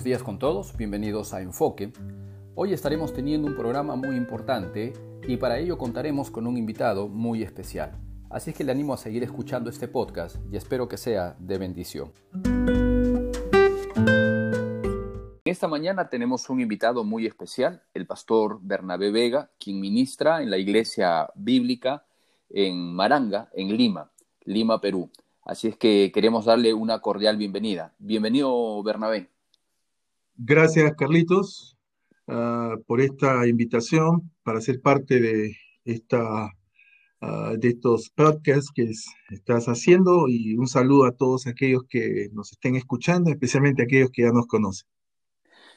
buenos días con todos, bienvenidos a Enfoque. Hoy estaremos teniendo un programa muy importante y para ello contaremos con un invitado muy especial. Así es que le animo a seguir escuchando este podcast y espero que sea de bendición. Esta mañana tenemos un invitado muy especial, el pastor Bernabé Vega, quien ministra en la iglesia bíblica en Maranga, en Lima, Lima, Perú. Así es que queremos darle una cordial bienvenida. Bienvenido, Bernabé. Gracias, Carlitos, ah, por esta invitación para ser parte de, esta, ah, de estos podcasts que estás haciendo y un saludo a todos aquellos que nos estén escuchando, especialmente aquellos que ya nos conocen.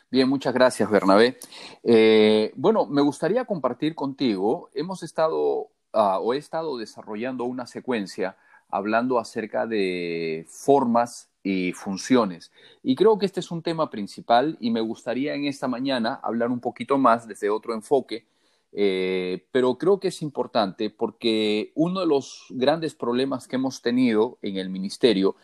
Bien, muchas gracias, Bernabé. Eh, bueno, me gustaría compartir contigo, hemos estado ah, o he estado desarrollando una secuencia hablando acerca de formas y funciones. Y creo que este es un tema principal y me gustaría en esta mañana hablar un poquito más desde otro enfoque, eh, pero creo que es importante porque uno de los grandes problemas que hemos tenido en el ministerio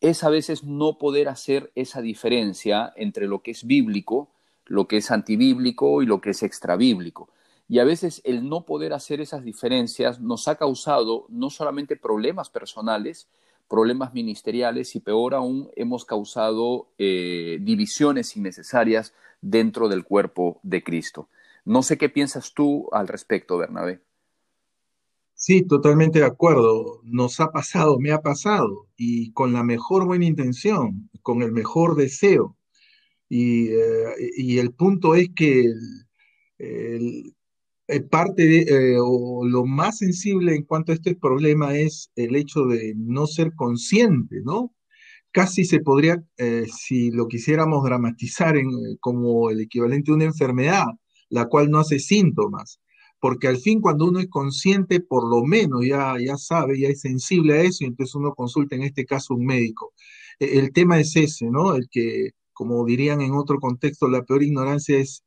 es a veces no poder hacer esa diferencia entre lo que es bíblico, lo que es antibíblico y lo que es extrabíblico. Y a veces el no poder hacer esas diferencias nos ha causado no solamente problemas personales, problemas ministeriales y peor aún hemos causado eh, divisiones innecesarias dentro del cuerpo de Cristo. No sé qué piensas tú al respecto, Bernabé. Sí, totalmente de acuerdo. Nos ha pasado, me ha pasado, y con la mejor buena intención, con el mejor deseo. Y, eh, el punto es que el, eh, parte de, eh, o lo más sensible en cuanto a este problema es el hecho de no ser consciente, ¿no? Casi se podría, eh, si lo quisiéramos dramatizar en, como el equivalente a una enfermedad, la cual no hace síntomas, porque al fin cuando uno es consciente, por lo menos ya, ya sabe, ya es sensible a eso, y entonces uno consulta en este caso un médico. E, el tema es ese, ¿no? El que como dirían en otro contexto, la peor ignorancia es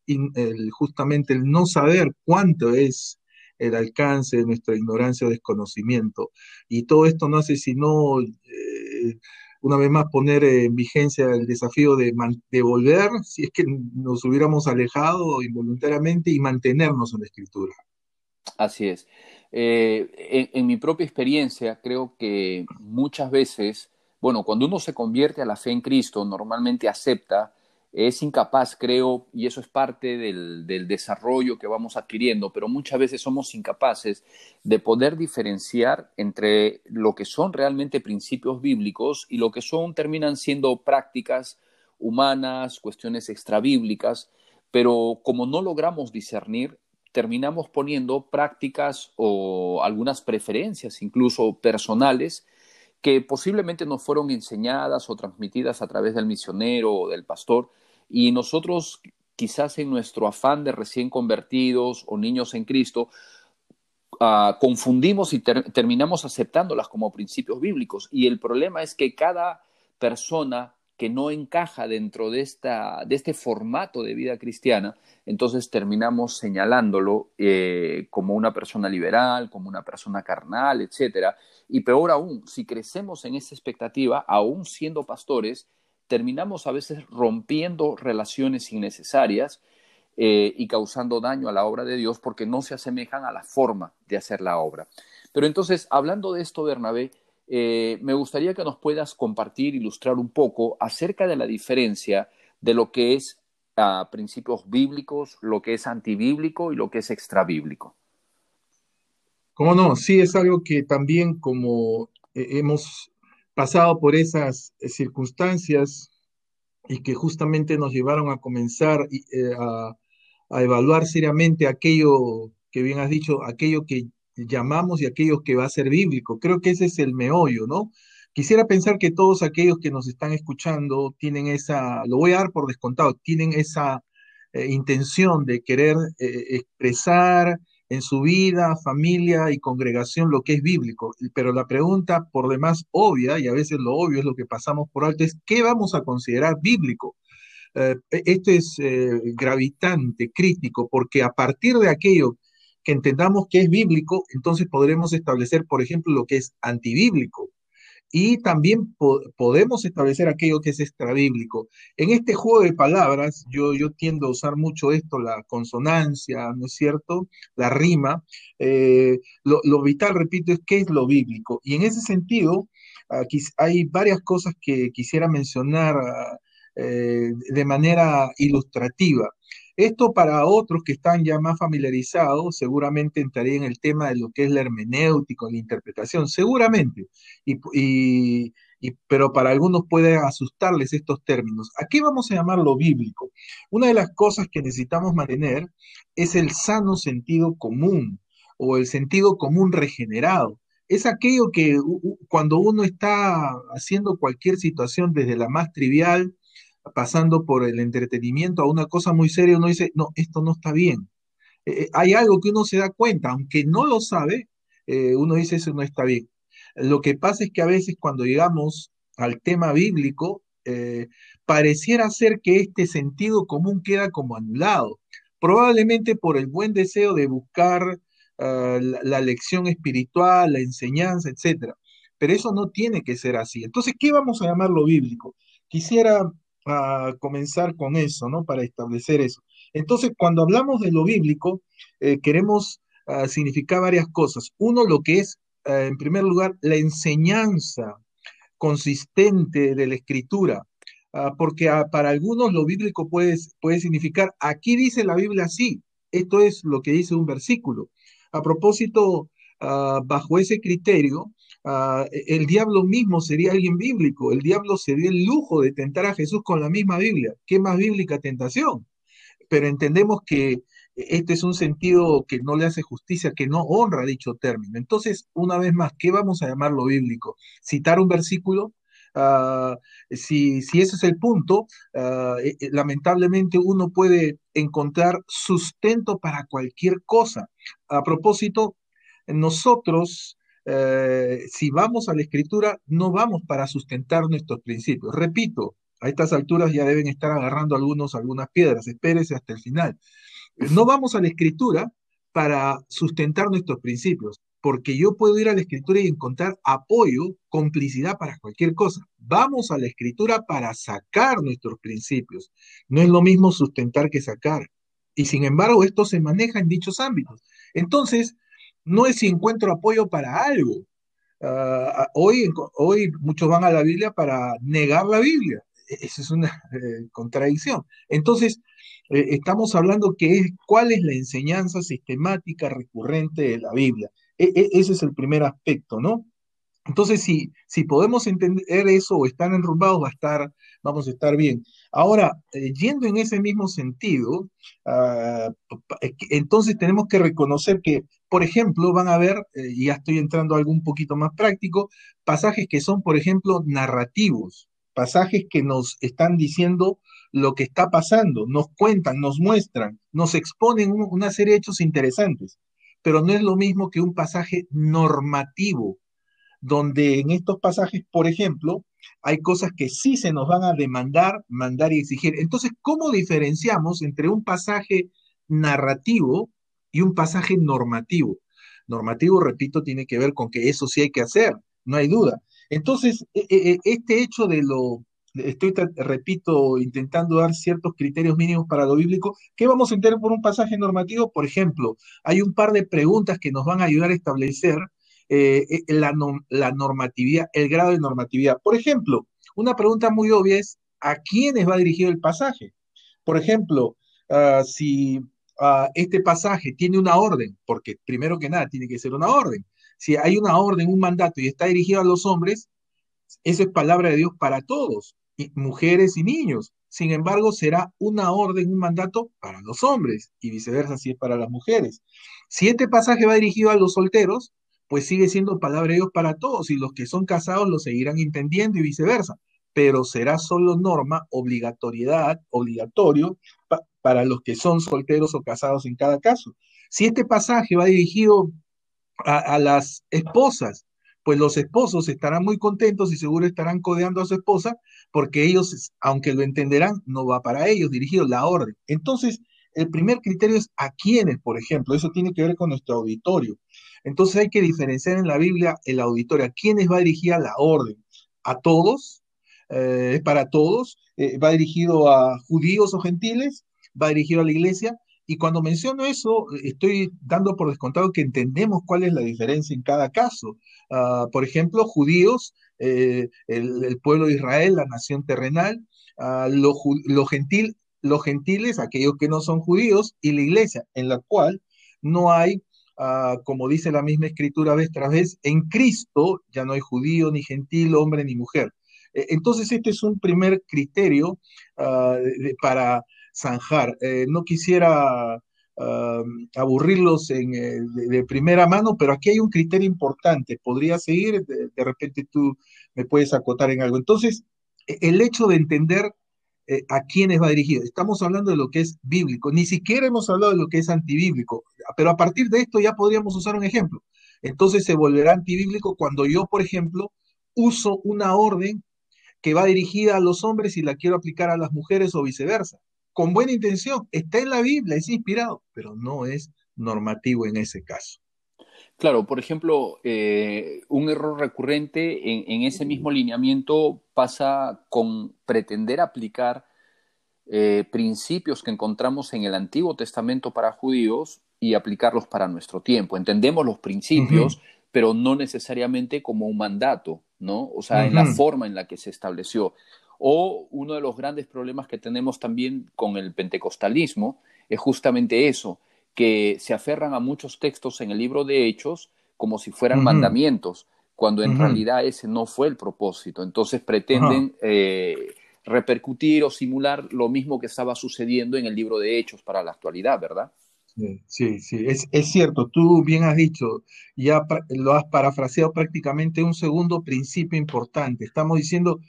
justamente el no saber cuánto es el alcance de nuestra ignorancia o desconocimiento. Y todo esto no hace sino, eh, una vez más, poner en vigencia el desafío de, volver, si es que nos hubiéramos alejado involuntariamente, y mantenernos en la escritura. Así es. Eh, en mi propia experiencia, creo que muchas veces bueno, cuando uno se convierte a la fe en Cristo, normalmente acepta, es incapaz, creo, y eso es parte del, desarrollo que vamos adquiriendo, pero muchas veces somos incapaces de poder diferenciar entre lo que son realmente principios bíblicos y lo que son, terminan siendo prácticas humanas, cuestiones extrabíblicas, pero como no logramos discernir, terminamos poniendo prácticas o algunas preferencias, incluso personales, que posiblemente nos fueron enseñadas o transmitidas a través del misionero o del pastor, y nosotros quizás en nuestro afán de recién convertidos o niños en Cristo, ah, confundimos y terminamos aceptándolas como principios bíblicos. Y el problema es que cada persona que no encaja dentro de, esta, de este formato de vida cristiana, entonces terminamos señalándolo eh, como una persona liberal, como una persona carnal, etc. Y peor aún, si crecemos en esa expectativa, aún siendo pastores, terminamos a veces rompiendo relaciones innecesarias eh, y causando daño a la obra de Dios porque no se asemejan a la forma de hacer la obra. Pero entonces, hablando de esto, Bernabé, eh, me gustaría que nos puedas compartir, ilustrar un poco acerca de la diferencia de lo que es ah, principios bíblicos, lo que es antibíblico y lo que es extrabíblico. ¿Cómo no? Sí, es algo que también como eh, hemos pasado por esas eh, circunstancias y que justamente nos llevaron a comenzar a, a evaluar seriamente aquello que bien has dicho, aquello que llamamos y aquellos que va a ser bíblico. Creo que ese es el meollo, ¿no? Quisiera pensar que todos aquellos que nos están escuchando tienen esa, lo voy a dar por descontado, tienen esa eh, intención de querer eh, expresar en su vida, familia y congregación lo que es bíblico. Pero la pregunta por demás obvia, y a veces lo obvio es lo que pasamos por alto, es ¿qué vamos a considerar bíblico? Eh, esto es gravitante, crítico, porque a partir de aquello que entendamos que es bíblico, entonces podremos establecer, por ejemplo, lo que es antibíblico. y también podemos establecer aquello que es extrabíblico. En este juego de palabras, yo, yo tiendo a usar mucho esto, la consonancia, ¿no es cierto? La rima. Eh, lo, vital, repito, es qué es lo bíblico. Y en ese sentido, aquí hay varias cosas que quisiera mencionar eh, de manera ilustrativa. Esto para otros que están ya más familiarizados, seguramente entraría en el tema de lo que es la hermenéutica, la interpretación, seguramente. Y, pero para algunos puede asustarles estos términos. ¿A qué vamos a llamarlo bíblico? Una de las cosas que necesitamos mantener es el sano sentido común o el sentido común regenerado. Es aquello que cuando uno está haciendo cualquier situación, desde la más trivial pasando por el entretenimiento a una cosa muy seria, uno dice, no, esto no está bien. Eh, eh, hay algo que uno se da cuenta, aunque no lo sabe, eh, uno dice, eso no está bien. Lo que pasa es que a veces cuando llegamos al tema bíblico, pareciera ser que este sentido común queda como anulado, probablemente por el buen deseo de buscar ah, la, la, lección espiritual, la enseñanza, etc. Pero eso no tiene que ser así. Entonces, ¿qué vamos a llamarlo bíblico? Quisiera a comenzar con eso, ¿no? Para establecer eso. Entonces, cuando hablamos de lo bíblico, eh, queremos ah, significar varias cosas. Uno, lo que es, ah, en primer lugar, la enseñanza consistente de la escritura, ah, porque para algunos lo bíblico puede, puede significar, aquí dice la Biblia así, esto es lo que dice un versículo. A propósito, bajo ese criterio, Ah, e, el diablo mismo sería alguien bíblico. El diablo se dio el lujo de tentar a Jesús con la misma Biblia. ¿Qué más bíblica tentación? Pero entendemos que este es un sentido que no le hace justicia, que no honra dicho término. Entonces, una vez más, ¿qué vamos a llamarlo bíblico? Citar un versículo, ah, si, ese es el punto, ah, eh, eh, lamentablemente uno puede encontrar sustento para cualquier cosa. A propósito, nosotros eh, si vamos a la escritura, no vamos para sustentar nuestros principios. Repito, a estas alturas ya deben estar agarrando algunos algunas piedras, espérese hasta el final. No vamos a la escritura para sustentar nuestros principios, porque yo puedo ir a la escritura y encontrar apoyo, complicidad para cualquier cosa. Vamos a la escritura para sacar nuestros principios. No es lo mismo sustentar que sacar. Y sin embargo, esto se maneja en dichos ámbitos. Entonces, no es si encuentro apoyo para algo. Ah, hoy, hoy muchos van a la Biblia para negar la Biblia. E-, esa es una eh, contradicción. Entonces, eh, estamos hablando que es cuál es la enseñanza sistemática recurrente de la Biblia. E-, e-, ese es el primer aspecto, ¿no? Entonces, si, si podemos entender eso o estar enrumbados, va a estar, vamos a estar bien. Ahora, eh, yendo en ese mismo sentido, ah, entonces tenemos que reconocer que, por ejemplo, van a ver, eh, y ya estoy entrando a algo un poquito más práctico, pasajes que son, por ejemplo, narrativos, pasajes que nos están diciendo lo que está pasando, nos cuentan, nos muestran, nos exponen una serie de hechos interesantes, pero no es lo mismo que un pasaje normativo donde en estos pasajes, por ejemplo, hay cosas que sí se nos van a demandar, mandar y exigir. Entonces, ¿cómo diferenciamos entre un pasaje narrativo y un pasaje normativo? Normativo, repito, tiene que ver con que eso sí hay que hacer, no hay duda. Entonces, e, e, e, este hecho de lo, estoy, repito, intentando dar ciertos criterios mínimos para lo bíblico, ¿qué vamos a entender por un pasaje normativo? Por ejemplo, hay un par de preguntas que nos van a ayudar a establecer eh, eh, la, normatividad, el grado de normatividad. Por ejemplo, una pregunta muy obvia es, ¿a quiénes va dirigido el pasaje? Por ejemplo, ah, si ah, este pasaje tiene una orden, porque primero que nada tiene que ser una orden. Si hay una orden, un mandato y está dirigido a los hombres, eso es palabra de Dios para todos, mujeres y niños. Sin embargo, será una orden, un mandato para los hombres y viceversa si es para las mujeres. Si este pasaje va dirigido a los solteros, pues sigue siendo palabra de Dios para todos y los que son casados lo seguirán entendiendo y viceversa, pero será solo norma, obligatoriedad, obligatorio para los que son solteros o casados en cada caso. Si este pasaje va dirigido a, las esposas, pues los esposos estarán muy contentos y seguro estarán codeando a su esposa porque ellos, aunque lo entenderán, no va para ellos dirigido la orden. Entonces, el primer criterio es a quiénes, por ejemplo, eso tiene que ver con nuestro auditorio. Entonces hay que diferenciar en la Biblia el auditorio. ¿A quiénes va dirigida la orden? ¿A todos? Eh, ¿Es para todos? Eh, ¿Va dirigido a judíos o gentiles? ¿Va dirigido a la iglesia? Y cuando menciono eso, estoy dando por descontado que entendemos cuál es la diferencia en cada caso. Ah, por ejemplo, judíos, eh, el, pueblo de Israel, la nación terrenal, uh, lo, gentil, los gentiles, aquellos que no son judíos, y la iglesia, en la cual no hay, ah, como dice la misma escritura vez tras vez, en Cristo ya no hay judío, ni gentil, hombre, ni mujer. E, entonces, este es un primer criterio para zanjar. Eh, no quisiera aburrirlos eh, de, primera mano, pero aquí hay un criterio importante. Podría seguir, de, repente tú me puedes acotar en algo. Entonces, e, el hecho de entender eh, a quiénes va dirigido. Estamos hablando de lo que es bíblico, ni siquiera hemos hablado de lo que es antibíblico, pero a partir de esto ya podríamos usar un ejemplo. Entonces se volverá antibíblico cuando yo, por ejemplo, uso una orden que va dirigida a los hombres y la quiero aplicar a las mujeres o viceversa con buena intención, está en la Biblia, es inspirado, pero no es normativo en ese caso. Claro, por ejemplo, eh, un error recurrente en, ese mismo lineamiento pasa con pretender aplicar eh, principios que encontramos en el Antiguo Testamento para judíos y aplicarlos para nuestro tiempo. Entendemos los principios, pero no necesariamente como un mandato, ¿no? O sea, en la forma en la que se estableció. O uno de los grandes problemas que tenemos también con el pentecostalismo es justamente eso, que se aferran a muchos textos en el libro de Hechos como si fueran mandamientos, cuando en realidad ese no fue el propósito. Entonces pretenden eh, repercutir o simular lo mismo que estaba sucediendo en el libro de Hechos para la actualidad, ¿verdad? Sí, sí, Es, es, cierto, tú bien has dicho, ya lo has parafraseado prácticamente un segundo principio importante. Estamos diciendo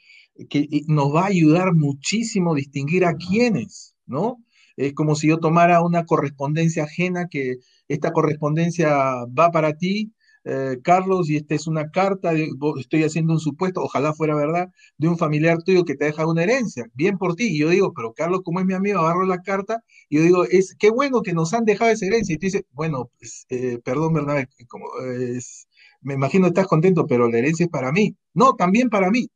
que nos va a ayudar muchísimo distinguir a quiénes, ¿no? Es como si yo tomara una correspondencia ajena, que esta correspondencia va para ti, eh, Carlos, y esta es una carta, estoy haciendo un supuesto, ojalá fuera verdad, de un familiar tuyo que te deja una herencia, bien por ti. Y yo digo, pero Carlos, como es mi amigo, agarro la carta, y yo digo, es qué bueno que nos han dejado esa herencia. Y tú dices, bueno, pues, eh, perdón, Bernabé, como, me imagino estás contento, pero la herencia es para mí. No, también para mí.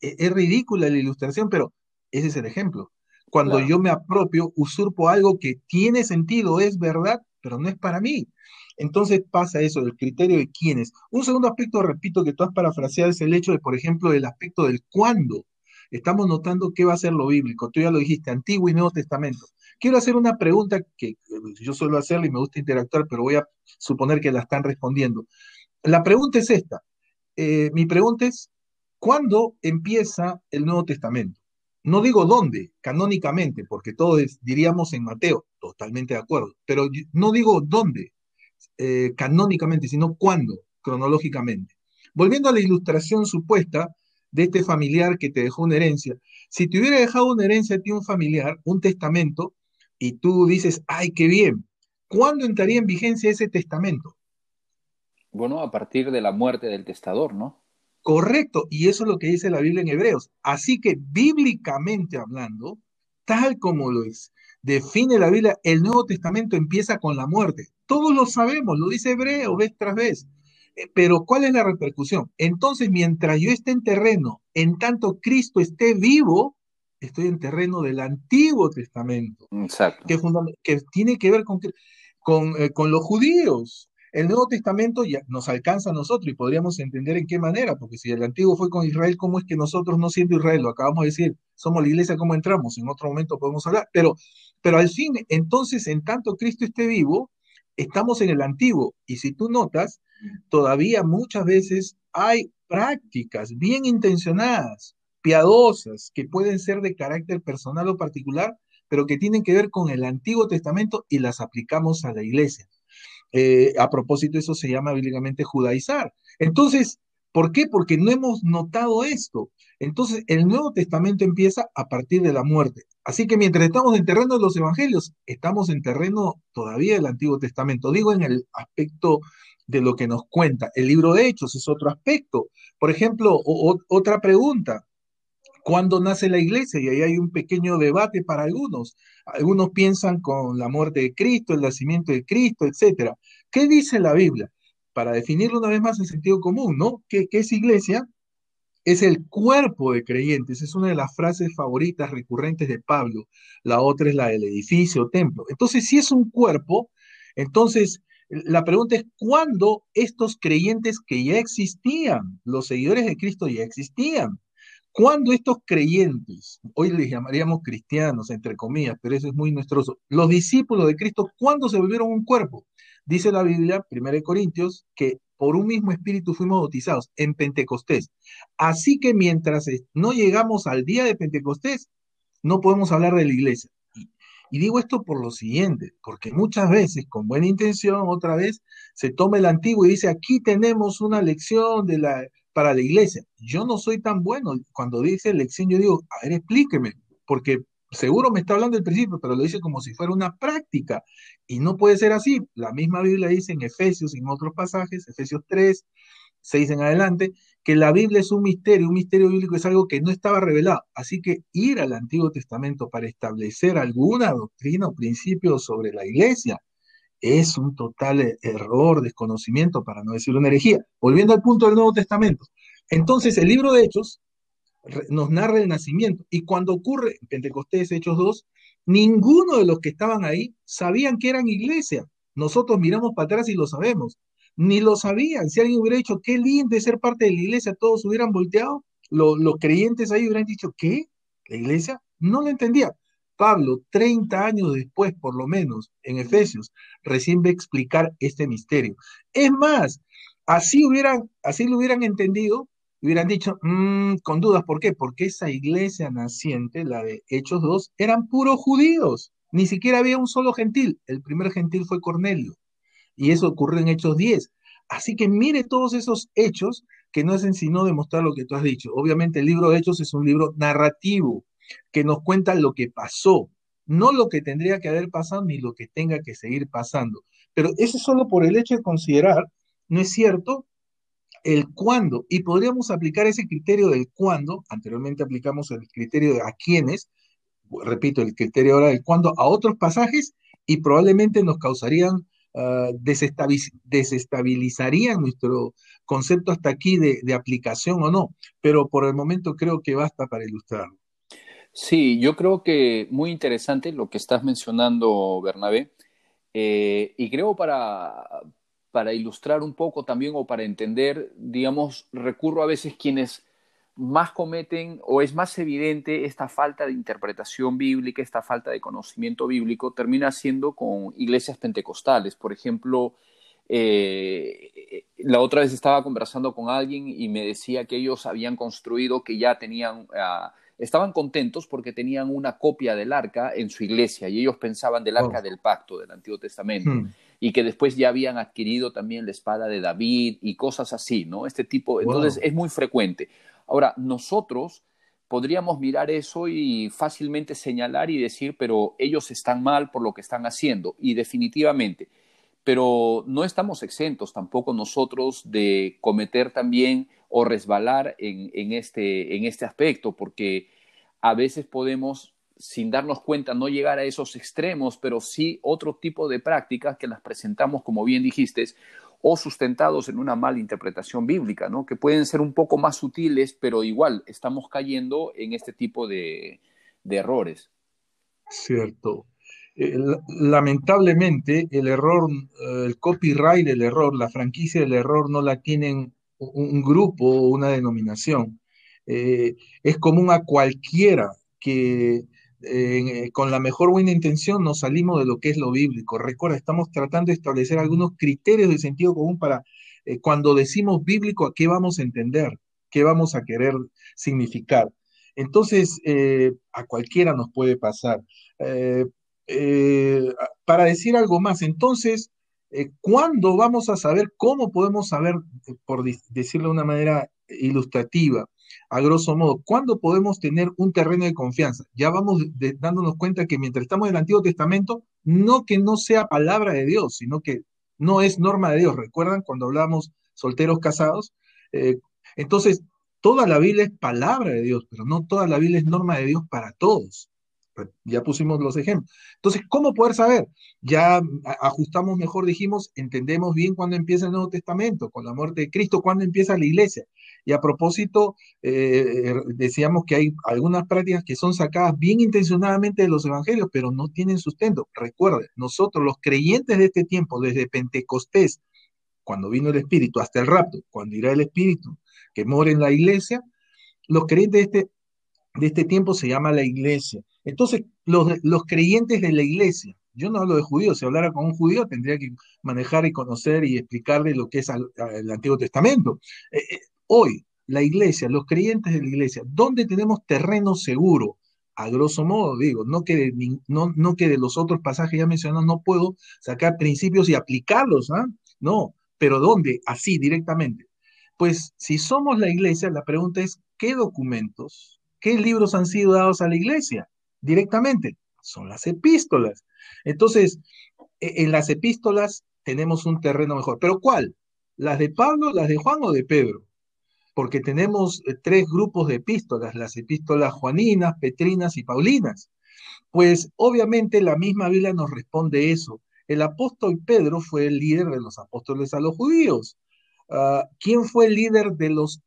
E-, es ridícula la ilustración, pero ese es el ejemplo. Cuando yo me apropio, usurpo algo que tiene sentido, es verdad, pero no es para mí. Entonces pasa eso, del criterio de quiénes. Un segundo aspecto, repito, que tú has parafraseado es el hecho de, por ejemplo, del aspecto del cuándo. Estamos notando qué va a ser lo bíblico. Tú ya lo dijiste, Antiguo y Nuevo Testamento. Quiero hacer una pregunta que yo suelo hacerle y me gusta interactuar, pero voy a suponer que la están respondiendo. La pregunta es esta. Eh, mi pregunta es, ¿Cuándo empieza el Nuevo Testamento? No digo dónde, canónicamente, porque todos diríamos en Mateo, totalmente de acuerdo, pero no digo dónde, eh, canónicamente, sino cuándo, cronológicamente. Volviendo a la ilustración supuesta de este familiar que te dejó una herencia, si te hubiera dejado una herencia a ti un familiar, un testamento, y tú dices, ay, qué bien, ¿cuándo entraría en vigencia ese testamento? Bueno, a partir de la muerte del testador, ¿no? Correcto, y eso es lo que dice la Biblia en Hebreos. Así que bíblicamente hablando, tal como lo es, define la Biblia, el Nuevo Testamento empieza con la muerte. Todos lo sabemos, lo dice Hebreo vez tras vez. Eh, pero ¿cuál es la repercusión? Entonces, mientras yo esté en terreno, en tanto Cristo esté vivo, estoy en terreno del Antiguo Testamento. Exacto. Que, que tiene que ver con, con, eh, con los judíos. El Nuevo Testamento ya nos alcanza a nosotros y podríamos entender en qué manera, porque si el Antiguo fue con Israel, ¿cómo es que nosotros, no siendo Israel, lo acabamos de decir, somos la iglesia, ¿cómo entramos? En otro momento podemos hablar, pero, pero al fin, entonces, en tanto Cristo esté vivo, estamos en el Antiguo. Y si tú notas, todavía muchas veces hay prácticas bien intencionadas, piadosas, que pueden ser de carácter personal o particular, pero que tienen que ver con el Antiguo Testamento y las aplicamos a la iglesia. Eh, a propósito, eso se llama bíblicamente judaizar. Entonces, ¿por qué? Porque no hemos notado esto. Entonces, el Nuevo Testamento empieza a partir de la muerte. Así que mientras estamos en terreno de los evangelios, estamos en terreno todavía del Antiguo Testamento. Digo en el aspecto de lo que nos cuenta. El libro de Hechos es otro aspecto. Por ejemplo, otra pregunta cuándo nace la iglesia y ahí hay un pequeño debate para algunos. Algunos piensan con la muerte de Cristo, el nacimiento de Cristo, etc. ¿Qué dice la Biblia? para definirlo una vez más en sentido común, ¿no? ¿Qué, qué es iglesia? es el cuerpo de creyentes. Es una de las frases favoritas recurrentes de Pablo. La otra es la del edificio, templo. Entonces, si es un cuerpo, entonces la pregunta es, ¿cuándo estos creyentes que ya existían, los seguidores de Cristo ya existían? ¿Cuándo estos creyentes, hoy les llamaríamos cristianos, entre comillas, pero eso es muy nuestro, los discípulos de Cristo, ¿cuándo se volvieron un cuerpo? Dice la Biblia, 1 Corintios, que por un mismo espíritu fuimos bautizados en Pentecostés. Así que mientras no llegamos al día de Pentecostés, no podemos hablar de la iglesia. Y, digo esto por lo siguiente, porque muchas veces, con buena intención, otra vez, se toma el antiguo y dice, aquí tenemos una lección de la, para la iglesia. Yo no soy tan bueno. Cuando dice lección, yo digo, a ver, explíqueme, porque seguro me está hablando del principio, pero lo dice como si fuera una práctica. Y no puede ser así. La misma Biblia dice en Efesios y en otros pasajes, Efesios 3, 6 en adelante, que la Biblia es un misterio, un misterio bíblico es algo que no estaba revelado. Así que ir al Antiguo Testamento para establecer alguna doctrina o principio sobre la iglesia es un total e-, error, desconocimiento, para no decir una herejía. Volviendo al punto del Nuevo Testamento. Entonces, el libro de Hechos nos narra el nacimiento. Y cuando ocurre Pentecostés, Hechos 2, ninguno de los que estaban ahí sabían que eran iglesia. Nosotros miramos para atrás y lo sabemos. Ni lo sabían. Si alguien hubiera dicho, qué lindo ser parte de la iglesia, todos hubieran volteado. Los, los creyentes ahí hubieran dicho, ¿qué? ¿La iglesia? No lo entendía. Pablo, 30 años después, por lo menos, en Efesios, recién ve explicar este misterio. Es más, así, hubieran, así lo hubieran entendido hubieran dicho, mm, con dudas, ¿por qué? Porque esa iglesia naciente, la de Hechos 2, eran puros judíos, ni siquiera había un solo gentil, el primer gentil fue Cornelio, y eso ocurrió en Hechos 10. Así que mire todos esos hechos que no hacen sino demostrar lo que tú has dicho. Obviamente el libro de Hechos es un libro narrativo que nos cuenta lo que pasó, no lo que tendría que haber pasado ni lo que tenga que seguir pasando. Pero eso solo por el hecho de considerar, no es cierto, el cuándo, y podríamos aplicar ese criterio del cuándo, anteriormente aplicamos el criterio de a quiénes, repito, el criterio ahora del cuándo a otros pasajes, y probablemente nos causarían, uh, desestabilizarían nuestro concepto hasta aquí de, aplicación o no, pero por el momento creo que basta para ilustrarlo. Sí, yo creo que muy interesante lo que estás mencionando, Bernabé. Eh, y creo para, para ilustrar un poco también o para entender, digamos, recurro a veces quienes más cometen o es más evidente esta falta de interpretación bíblica, esta falta de conocimiento bíblico, termina siendo con iglesias pentecostales. Por ejemplo, eh, la otra vez estaba conversando con alguien y me decía que ellos habían construido, que ya tenían, ah, estaban contentos porque tenían una copia del arca en su iglesia y ellos pensaban del arca del pacto del Antiguo Testamento. Hmm y que después ya habían adquirido también la espada de David y cosas así, ¿no? Este tipo, entonces es muy frecuente. Ahora, nosotros podríamos mirar eso y fácilmente señalar y decir, pero ellos están mal por lo que están haciendo, y definitivamente, pero no estamos exentos tampoco nosotros de cometer también o resbalar en, este, en este aspecto, porque a veces podemos sin darnos cuenta, no llegar a esos extremos, pero sí otro tipo de prácticas que las presentamos, como bien dijiste, o sustentados en una mala interpretación bíblica, ¿no? que pueden ser un poco más sutiles, pero igual estamos cayendo en este tipo de, errores. Cierto. Eh, lamentablemente, el error, eh, el copyright del error, la franquicia del error no la tienen un grupo o una denominación. Eh, es común a cualquiera que eh, con la mejor buena intención nos salimos de lo que es lo bíblico. Recuerda, estamos tratando de establecer algunos criterios de sentido común para eh, cuando decimos bíblico, a qué vamos a entender, qué vamos a querer significar. Entonces, a cualquiera nos puede pasar. para decir algo más, entonces, ¿cuándo vamos a saber, cómo podemos saber, por decirlo de una manera ilustrativa, a grosso modo, ¿cuándo podemos tener un terreno de confianza? Ya vamos dándonos cuenta que mientras estamos en el Antiguo Testamento, no que no sea palabra de Dios, sino que no es norma de Dios. ¿Recuerdan cuando hablamos solteros casados? Eh, entonces, toda la Biblia es palabra de Dios, pero no toda la Biblia es norma de Dios para todos. Ya pusimos los ejemplos. Entonces, ¿cómo poder saber? Ya ajustamos mejor, dijimos, entendemos bien cuándo empieza el Nuevo Testamento, con la muerte de Cristo, cuándo empieza la iglesia. Y a propósito, eh, decíamos que hay algunas prácticas que son sacadas bien intencionadamente de los evangelios, pero no tienen sustento. Recuerden, nosotros los creyentes de este tiempo, desde Pentecostés, cuando vino el Espíritu, hasta el rapto, cuando irá el Espíritu que mora en la iglesia, los creyentes de este, de este tiempo se llama la iglesia. Entonces, los, los creyentes de la iglesia, yo no hablo de judíos, si hablara con un judío tendría que manejar y conocer y explicarle lo que es el Antiguo Testamento. Eh, eh, hoy, la iglesia, los creyentes de la iglesia, ¿dónde tenemos terreno seguro? A grosso modo, digo, no que no, no que de los otros pasajes ya mencionados no puedo sacar principios y aplicarlos, ¿ah? No, pero ¿dónde? Así, directamente. Pues si somos la iglesia, la pregunta es, ¿qué documentos, qué libros han sido dados a la iglesia directamente? Son las epístolas. Entonces, e, en las epístolas tenemos un terreno mejor. ¿Pero cuál? ¿Las de Pablo, las de Juan o de Pedro? Porque tenemos eh, tres grupos de epístolas, las epístolas juaninas, petrinas y paulinas. Pues obviamente la misma Biblia nos responde eso. El apóstol Pedro fue el líder de los apóstoles a los judíos. Ah, ¿Quién fue el líder de los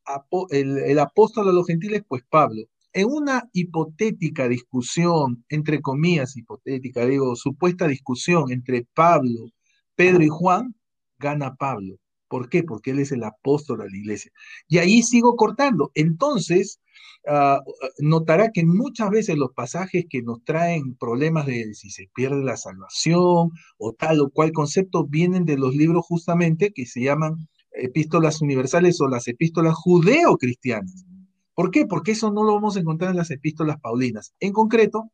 el, apóstol a los gentiles? Pues Pablo. En una hipotética discusión, entre comillas hipotética, digo, supuesta discusión entre Pablo, Pedro y Juan, gana Pablo. ¿Por qué? Porque él es el apóstol de la iglesia. Y ahí sigo cortando. Entonces, ah, notará que muchas veces los pasajes que nos traen problemas de si se pierde la salvación o tal o cual concepto vienen de los libros justamente que se llaman epístolas universales o las epístolas judeo-cristianas. ¿Por qué? Porque eso no lo vamos a encontrar en las epístolas paulinas. En concreto,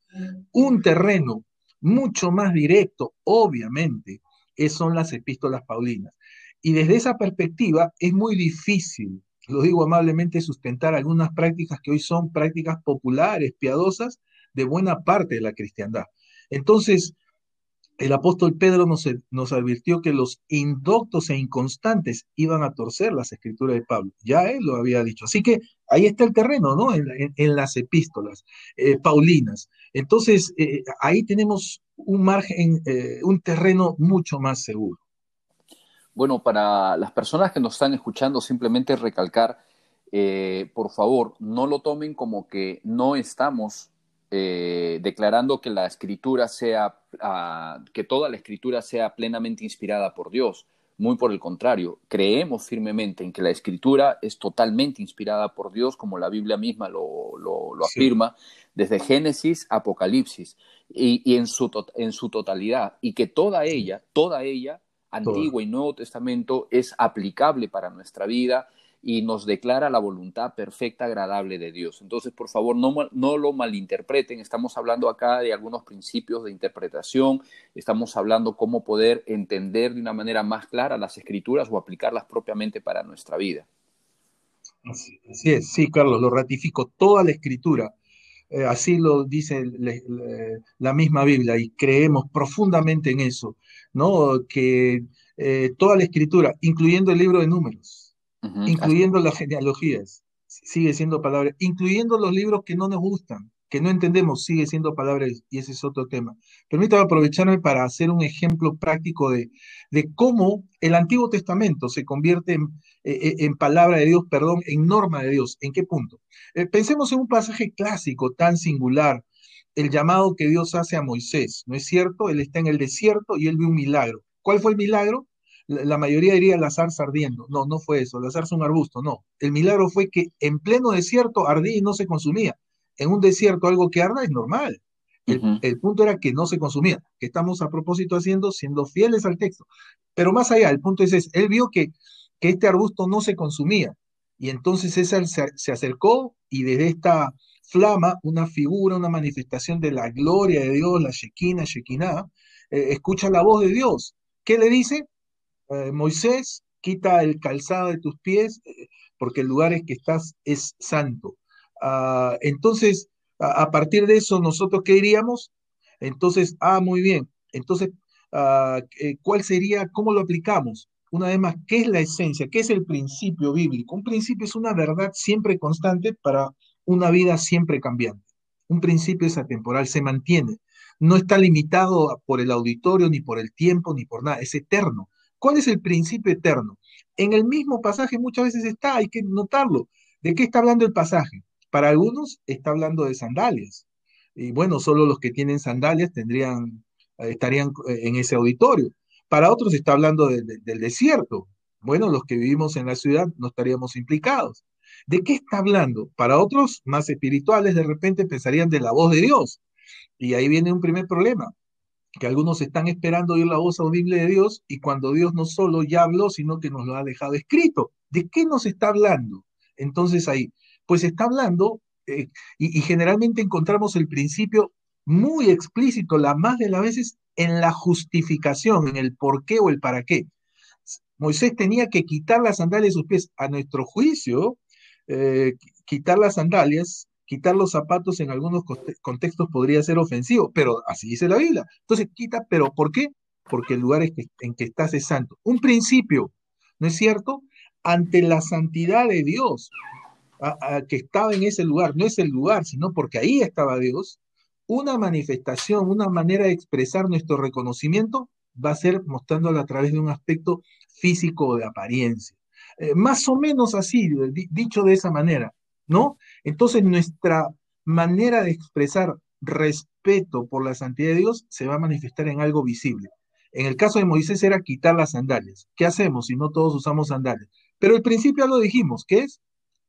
un terreno mucho más directo, obviamente, son las epístolas paulinas. Y desde esa perspectiva es muy difícil, lo digo amablemente, sustentar algunas prácticas que hoy son prácticas populares, piadosas, de buena parte de la cristiandad. Entonces, el apóstol Pedro nos, advirtió que los indoctos e inconstantes iban a torcer las escrituras de Pablo. Ya él lo había dicho. Así que ahí está el terreno, ¿no? En, las epístolas eh, paulinas. Entonces, eh, ahí tenemos un margen, eh, un terreno mucho más seguro. Bueno, para las personas que nos están escuchando, simplemente recalcar, por favor, no lo tomen como que no estamos declarando que la escritura sea, ah, que toda la escritura sea plenamente inspirada por Dios. Muy por el contrario, creemos firmemente en que la escritura es totalmente inspirada por Dios, como la Biblia misma lo, afirma, desde Génesis a Apocalipsis, y, en, su en su totalidad, y que toda ella, toda ella, Antiguo y Nuevo Testamento, es aplicable para nuestra vida y nos declara la voluntad perfecta, agradable de Dios. Entonces, por favor, no, no lo malinterpreten. Estamos hablando acá de algunos principios de interpretación, estamos hablando cómo poder entender de una manera más clara las escrituras o aplicarlas propiamente para nuestra vida. Así, es, sí, Carlos, lo ratifico. Toda la escritura, eh, así lo dice la misma Biblia y creemos profundamente en eso, ¿no? Que eh, toda la escritura, incluyendo el libro de números, incluyendo las genealogías, sigue siendo palabra, incluyendo los libros que no nos gustan, que no entendemos, sigue siendo palabra y ese es otro tema. Permítame aprovecharme para hacer un ejemplo práctico de, de cómo el Antiguo Testamento se convierte en, eh, eh, en, palabra de Dios, perdón, en norma de Dios. ¿En qué punto? Eh, pensemos en un pasaje clásico tan singular, el llamado que Dios hace a Moisés, ¿no es cierto? Él está en el desierto y él ve un milagro. ¿Cuál fue el milagro? La mayoría diría la zarza ardiendo. No, no fue eso, la zarza un arbusto, no. El milagro fue que en pleno desierto ardía y no se consumía. En un desierto algo que arda es normal. El, punto era que no se consumía, que estamos a propósito haciendo, siendo fieles al texto. Pero más allá, el punto es ese, él vio que, que este arbusto no se consumía. Y entonces César se, acercó y desde esta flama, una figura, una manifestación de la gloria de Dios, la Shekinah, Shekinah, eh, escucha la voz de Dios. ¿Qué le dice? Eh, Moisés, quita el calzado de tus pies, eh, porque el lugar en que estás es santo. Ah, entonces, a, partir de eso, ¿nosotros qué diríamos? Entonces, ah, muy bien. Entonces, ah, eh, ¿cuál sería, cómo lo aplicamos? Una vez más, ¿qué es la esencia? ¿Qué es el principio bíblico? Un principio es una verdad siempre constante para una vida siempre cambiante. Un principio es atemporal, se mantiene. No está limitado por el auditorio, ni por el tiempo, ni por nada, es eterno. ¿Cuál es el principio eterno? En el mismo pasaje muchas veces está, hay que notarlo. ¿De qué está hablando el pasaje? Para algunos está hablando de sandalias. Y bueno, solo los que tienen sandalias tendrían, eh, estarían eh, en ese auditorio. Para otros está hablando del desierto. Bueno, los que vivimos en la ciudad no estaríamos implicados. ¿De qué está hablando? Para otros más espirituales, de repente pensarían de la voz de Dios. Y ahí viene un primer problema, que algunos están esperando oír la voz audible de Dios y cuando Dios no solo ya habló, sino que nos lo ha dejado escrito. ¿De qué nos está hablando? Entonces ahí, pues está hablando, eh, y, generalmente encontramos el principio muy explícito, la más de las veces, en la justificación, en el por qué o el para qué. Moisés tenía que quitar las sandalias de sus pies. A nuestro juicio, eh, quitar las sandalias, quitar los zapatos en algunos contextos podría ser ofensivo, pero así dice la Biblia. Entonces quita, pero ¿por qué? Porque el lugar en que estás es santo. Un principio, ¿no es cierto? Ante la santidad de Dios, que estaba en ese lugar, no es el lugar, sino porque ahí estaba Dios, una manifestación, una manera de expresar nuestro reconocimiento va a ser mostrándolo a través de un aspecto físico de apariencia. Eh, más o menos así, dicho de esa manera, ¿no? Entonces nuestra manera de expresar respeto por la santidad de Dios se va a manifestar en algo visible. En el caso de Moisés era quitar las sandalias. ¿Qué hacemos si no todos usamos sandalias? Pero al principio ya lo dijimos, que es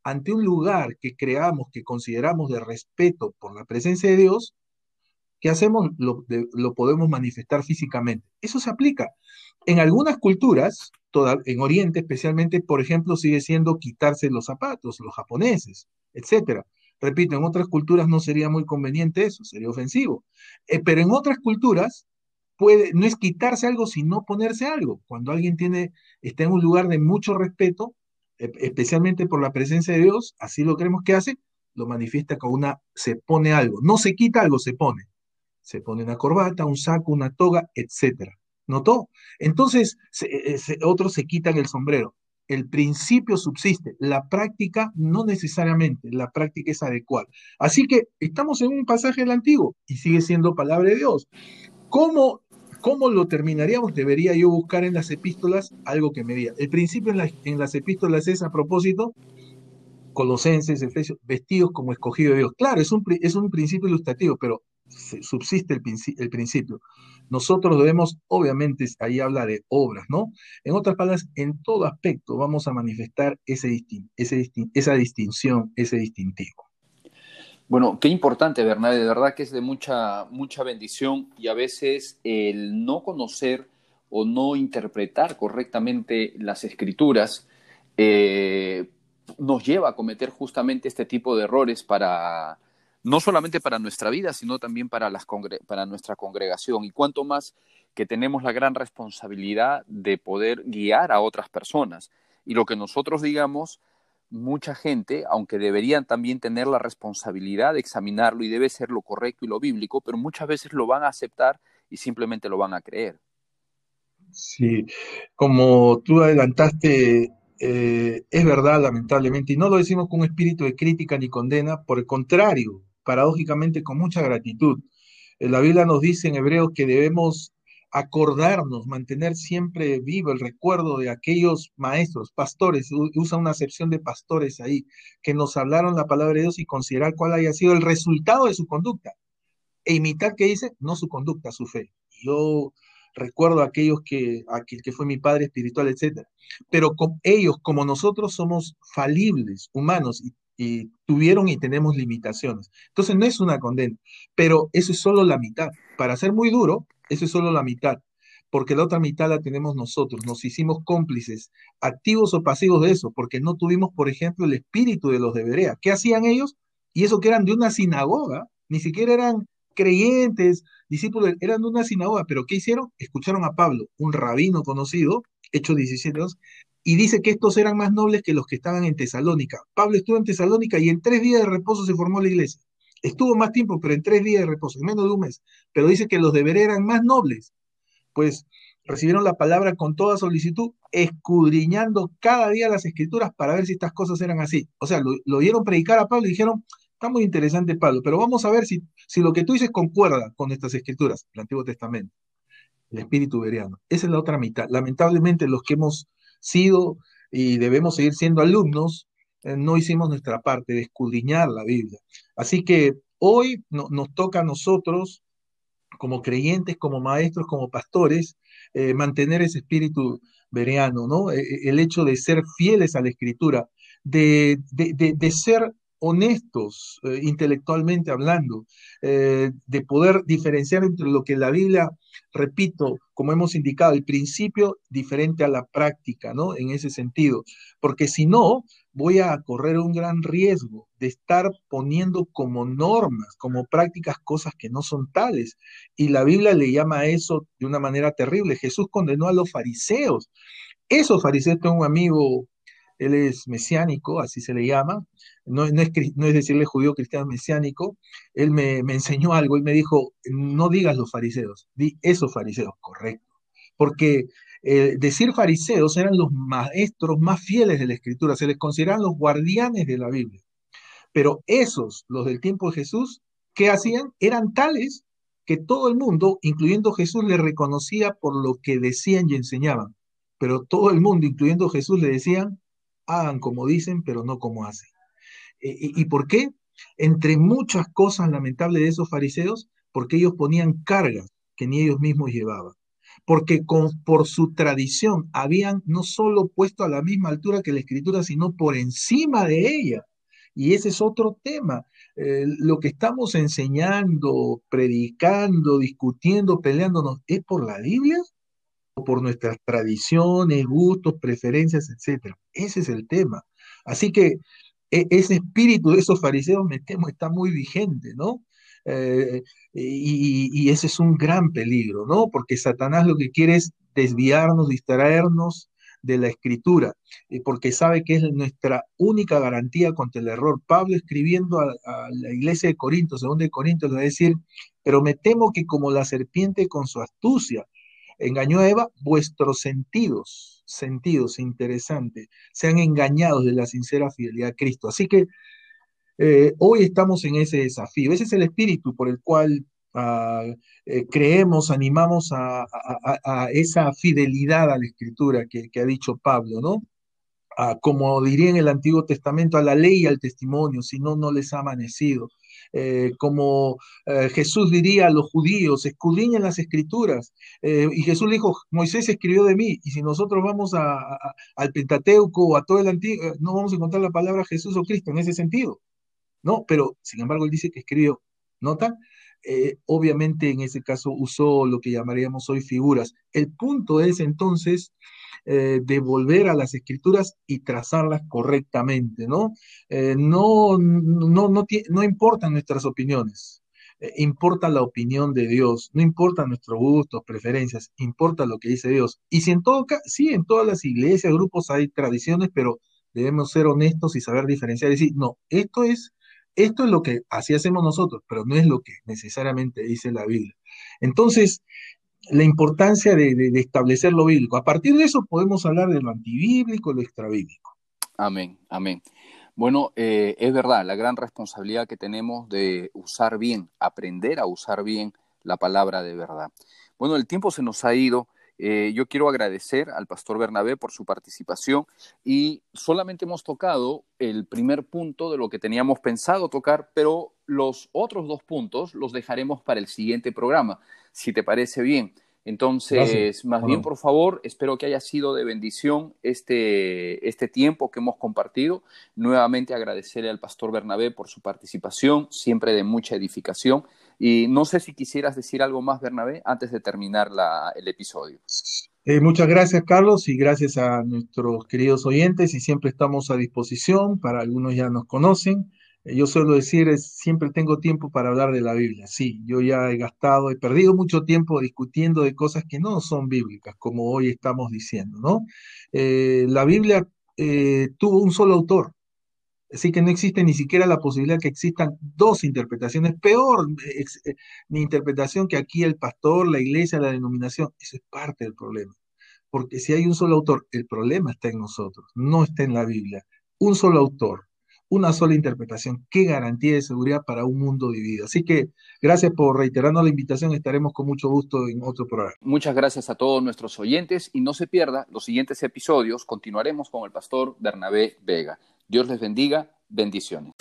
ante un lugar que creamos, que consideramos de respeto por la presencia de Dios, ¿qué hacemos? Lo podemos manifestar físicamente. Eso se aplica. En algunas culturas, en Oriente especialmente, por ejemplo, sigue siendo quitarse los zapatos, los japoneses, etc. Repito, en otras culturas no sería muy conveniente eso, sería ofensivo. Eh, pero en otras culturas puede, no es quitarse algo, sino ponerse algo. Cuando alguien tiene, está en un lugar de mucho respeto, especialmente por la presencia de Dios, así lo creemos que hace, lo manifiesta con una, se pone algo. No se quita algo, se pone. Se pone una corbata, un saco, una toga, etcétera. ¿Notó? Entonces, eh, otros se quitan el sombrero. El principio subsiste, la práctica no necesariamente, la práctica es adecuada. Así que estamos en un pasaje del Antiguo y sigue siendo palabra de Dios. ¿Cómo, cómo lo terminaríamos? Debería yo buscar en las epístolas algo que me diga. El principio en, en las epístolas es a propósito, Colosenses, Efesios, vestidos como escogido de Dios. Claro, es un, es un principio ilustrativo, pero subsiste el, principio. Nosotros debemos, obviamente, ahí habla de obras, ¿no? En otras palabras, en todo aspecto vamos a manifestar ese ese esa distinción, ese distintivo. Bueno, qué importante, Bernal, de verdad que es de mucha, mucha bendición y a veces el no conocer o no interpretar correctamente las escrituras eh, nos lleva a cometer justamente este tipo de errores para, no solamente para nuestra vida, sino también para, las para nuestra congregación. Y cuanto más que tenemos la gran responsabilidad de poder guiar a otras personas. Y lo que nosotros digamos, mucha gente, aunque deberían también tener la responsabilidad de examinarlo y debe ser lo correcto y lo bíblico, pero muchas veces lo van a aceptar y simplemente lo van a creer. Sí, como tú adelantaste, eh, es verdad, lamentablemente, y no lo decimos con espíritu de crítica ni condena, por el contrario, paradójicamente con mucha gratitud. Eh, la Biblia nos dice en Hebreos que debemos acordarnos, mantener siempre vivo el recuerdo de aquellos maestros, pastores, usa una acepción de pastores ahí, que nos hablaron la palabra de Dios y considerar cuál haya sido el resultado de su conducta. E imitar, ¿qué dice? No su conducta, su fe. Yo recuerdo a aquellos que, aquel que fue mi padre espiritual, etc. Pero con ellos, como nosotros somos falibles, humanos, y y tuvieron y tenemos limitaciones. Entonces no es una condena, pero eso es solo la mitad. Para ser muy duro, eso es solo la mitad, porque la otra mitad la tenemos nosotros, nos hicimos cómplices, activos o pasivos de eso, porque no tuvimos, por ejemplo, el espíritu de los de Berea. ¿Qué hacían ellos? Y eso que eran de una sinagoga, ni siquiera eran creyentes, discípulos, eran de una sinagoga, pero ¿qué hicieron? Escucharon a Pablo, un rabino conocido, Hechos 17 y dice que estos eran más nobles que los que estaban en Tesalónica. Pablo estuvo en Tesalónica y en tres días de reposo se formó la iglesia. Estuvo más tiempo, pero en tres días de reposo, en menos de un mes. Pero dice que los de eran más nobles. Pues recibieron la palabra con toda solicitud, escudriñando cada día las escrituras para ver si estas cosas eran así. O sea, lo, lo oyeron predicar a Pablo y dijeron, Está muy interesante, Pablo, pero vamos a ver si, si lo que tú dices concuerda con estas escrituras, el Antiguo Testamento, el espíritu veriano. Esa es la otra mitad. Lamentablemente los que hemos sido y debemos seguir siendo alumnos, eh, no hicimos nuestra parte de escudriñar la Biblia. Así que hoy nos toca a nosotros, como creyentes, como maestros, como pastores, eh, mantener ese espíritu veriano, ¿no? E, e, el hecho de ser fieles a la escritura, de, de ser honestos eh, intelectualmente hablando, eh, de poder diferenciar entre lo que la Biblia, repito, como hemos indicado, el principio diferente a la práctica, ¿no? En ese sentido, porque si no, voy a correr un gran riesgo de estar poniendo como normas, como prácticas, cosas que no son tales. Y la Biblia le llama a eso de una manera terrible. Jesús condenó a los fariseos. Esos fariseos, tengo un amigo él es mesiánico, así se le llama, no, es, decirle judío cristiano mesiánico, él me, enseñó algo, él me dijo, no digas los fariseos, di esos fariseos, correcto, porque eh, decir fariseos eran los maestros más fieles de la escritura, se les consideraban los guardianes de la Biblia, pero esos, los del tiempo de Jesús, ¿qué hacían? Eran tales que todo el mundo, incluyendo Jesús, le reconocía por lo que decían y enseñaban. Pero todo el mundo, incluyendo Jesús, le decían, hagan como dicen, pero no como hacen. Eh, ¿Y, por qué? Entre muchas cosas lamentables de esos fariseos, porque ellos ponían cargas que ni ellos mismos llevaban. Porque con, por su tradición habían no solo puesto a la misma altura que la escritura, sino por encima de ella. Y ese es otro tema. Eh, lo que estamos enseñando, predicando, discutiendo, peleándonos, ¿es por la Biblia por nuestras tradiciones, gustos, preferencias, etc. Ese es el tema. Así que e, ese espíritu de esos fariseos, me temo, está muy vigente, ¿no? Eh, y, ese es un gran peligro, ¿no? Porque Satanás lo que quiere es desviarnos, distraernos de la escritura, porque sabe que es nuestra única garantía contra el error. Pablo escribiendo a, la iglesia de Corinto, segundo de Corinto, le va a decir, pero me temo que como la serpiente con su astucia, engañó a Eva, vuestros sentidos, sentidos, interesante, sean engañados de la sincera fidelidad a Cristo. Así que eh, hoy estamos en ese desafío. Ese es el espíritu por el cual ah, eh, creemos, animamos a, esa fidelidad a la escritura que, que ha dicho Pablo, ¿no? como diría en el Antiguo Testamento, a la ley y al testimonio, si no, no les ha amanecido. Eh, como eh, Jesús diría a los judíos, escudriñen las escrituras. Eh, y Jesús dijo, Moisés escribió de mí, y si nosotros vamos al Pentateuco o a todo el Antiguo, no vamos a encontrar la palabra Jesús o Cristo en ese sentido. No, pero sin embargo él dice que escribió. ¿Nota? obviamente en ese caso usó lo que llamaríamos hoy figuras. El punto es entonces eh, de volver a las escrituras y trazarlas correctamente, ¿no? Eh, no, no, no, no, importan nuestras opiniones, eh, importa la opinión de Dios, no importan nuestros gustos, preferencias, importa lo que dice Dios. Y si en todo sí, en todas las iglesias, grupos hay tradiciones, pero debemos ser honestos y saber diferenciar y decir, no, esto es esto es lo que así hacemos nosotros, pero no es lo que necesariamente dice la Biblia. Entonces, la importancia de, establecer lo bíblico. A partir de eso podemos hablar de lo antibíblico, lo extrabíblico. Amén, amén. Bueno, eh, es verdad, la gran responsabilidad que tenemos de usar bien, aprender a usar bien la palabra de verdad. Bueno, el tiempo se nos ha ido. Eh, yo quiero agradecer al pastor Bernabé por su participación y solamente hemos tocado el primer punto de lo que teníamos pensado tocar, pero los otros dos puntos los dejaremos para el siguiente programa si te parece bien. Entonces, más bien, por favor, espero que haya sido de bendición este, este tiempo que hemos compartido. Nuevamente agradecerle al pastor Bernabé por su participación, siempre de mucha edificación. Y no sé si quisieras decir algo más, Bernabé, antes de terminar el episodio. Eh, muchas gracias, Carlos, y gracias a nuestros queridos oyentes. Y siempre estamos a disposición, para algunos ya nos conocen. Eh, yo suelo decir, siempre tengo tiempo para hablar de la Biblia. Sí, yo ya he gastado, he perdido mucho tiempo discutiendo de cosas que no son bíblicas, como hoy estamos diciendo, ¿no? Eh, la Biblia eh, tuvo un solo autor, así que no existe ni siquiera la posibilidad que existan dos interpretaciones, peor ni interpretación que aquí el pastor, la iglesia, la denominación. Eso es parte del problema. Porque si hay un solo autor, el problema está en nosotros, no está en la Biblia. Un solo autor, una sola interpretación. Qué garantía de seguridad para un mundo dividido. Así que gracias por reiterarnos la invitación. Estaremos con mucho gusto en otro programa. Muchas gracias a todos nuestros oyentes y no se pierda los siguientes episodios. Continuaremos con el pastor Bernabé Vega. Dios les bendiga. Bendiciones.